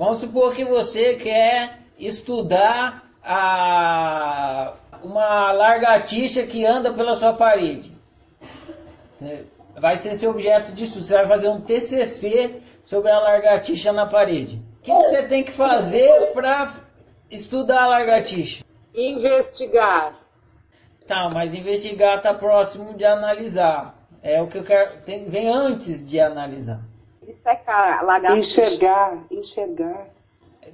Vamos supor que você quer estudar a, uma largatixa que anda pela sua parede. Vai ser seu objeto de estudo. Você vai fazer um TCC sobre a largatixa na parede. O que, que você tem que fazer para estudar a lagartixa? Investigar. Tá, mas investigar está próximo de analisar. É o que eu quero. Tem, vem antes de analisar. Dissecar lagartixa. Enxergar, enxergar.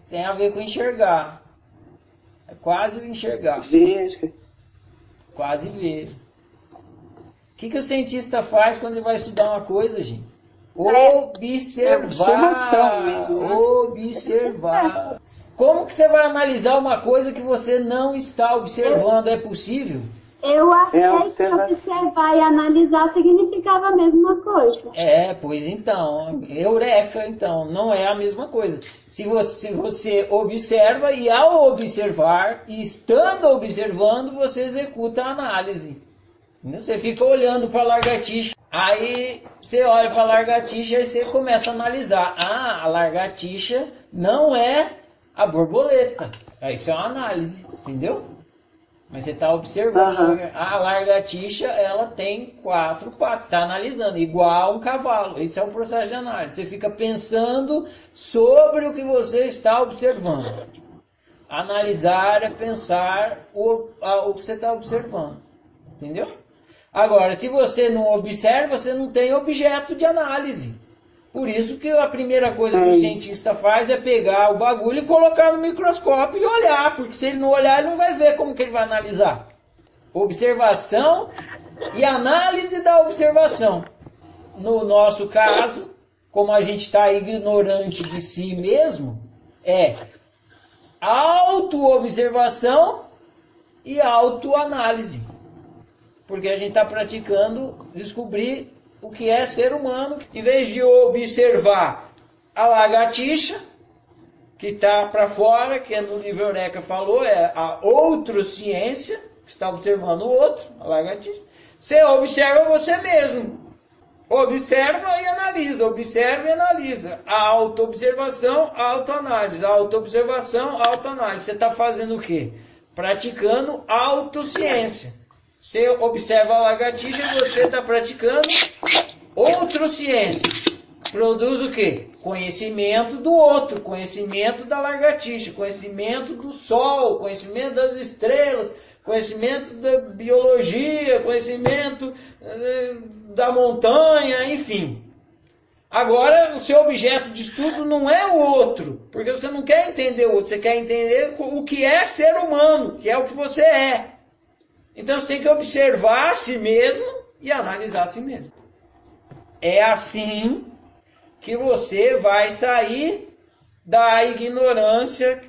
Tem a ver com enxergar. É quase enxergar. Ver. Quase ver. O que, que o cientista faz quando ele vai estudar uma coisa, gente? Observar. observação mesmo, né? Observar. Como que você vai analisar uma coisa que você não está observando? É possível? Eu achei É, que observa- observar e analisar significava a mesma coisa. É, pois então, eureka, então, não é a mesma coisa. Se você, se você observa e ao observar, e estando observando, você executa a análise. Você fica olhando para a lagartixa, aí você olha para a lagartixa e você começa a analisar. Ah, a lagartixa não é a borboleta. Isso é uma análise, entendeu? Mas você está observando. Aham. A lagartixa, ela tem quatro patas. Está analisando, igual um cavalo. Esse é o processo de análise. Você fica pensando sobre o que você está observando. Analisar é pensar o, a- o que você está observando. Entendeu? Agora, se você não observa, você não tem objeto de análise. Por isso que a primeira coisa que o cientista faz é pegar o bagulho e colocar no microscópio e olhar, porque se ele não olhar, ele não vai ver como que ele vai analisar. Observação e análise da observação. No nosso caso, como a gente está ignorante de si mesmo, é auto-observação e autoanálise. Porque a gente está praticando descobrir o que é ser humano, em vez de observar a lagartixa, que está para fora, que é no livro Eureka falou, é a outra ciência, que está observando o outro, a lagartixa. Você observa você mesmo. Observa e analisa, observa e analisa. A autoobservação, autoanálise. A autoobservação, autoanálise. Você está fazendo o quê? Praticando autociência. Você observa a lagartixa, você está praticando outra ciência. Produz o quê? Conhecimento do outro, conhecimento da lagartixa, conhecimento do sol, conhecimento das estrelas, conhecimento da biologia, conhecimento eh, da montanha, enfim. Agora, o seu objeto de estudo não é o outro, porque você não quer entender o outro, você quer entender o que é ser humano, que é o que você é. Então você tem que observar a si mesmo e analisar a si mesmo. É assim que você vai sair da ignorância,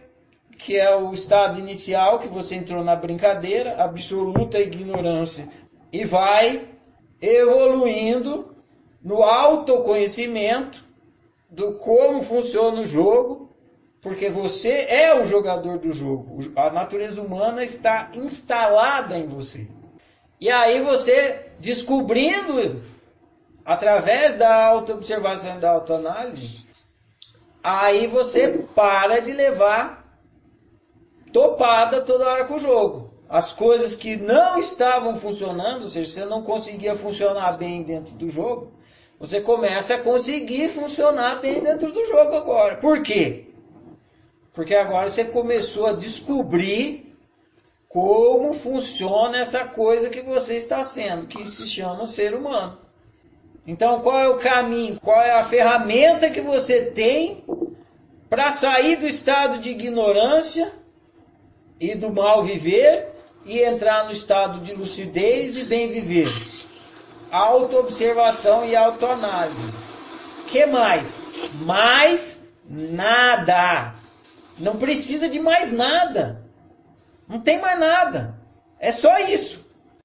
que é o estado inicial que você entrou na brincadeira, absoluta ignorância, e vai evoluindo no autoconhecimento do como funciona o jogo, porque você é o jogador do jogo. A natureza humana está instalada em você. E aí você descobrindo através da autoobservação e da autoanálise, aí você para de levar topada toda hora com o jogo. As coisas que não estavam funcionando, ou seja, você não conseguia funcionar bem dentro do jogo, você começa a conseguir funcionar bem dentro do jogo agora. Por quê? Porque agora você começou a descobrir como funciona essa coisa que você está sendo, que se chama ser humano. Então, qual é o caminho? Qual é a ferramenta que você tem para sair do estado de ignorância e do mal viver e entrar no estado de lucidez e bem viver? Autoobservação e autoanálise. Que mais? Mais nada. Não precisa de mais nada. Não tem mais nada. É só isso.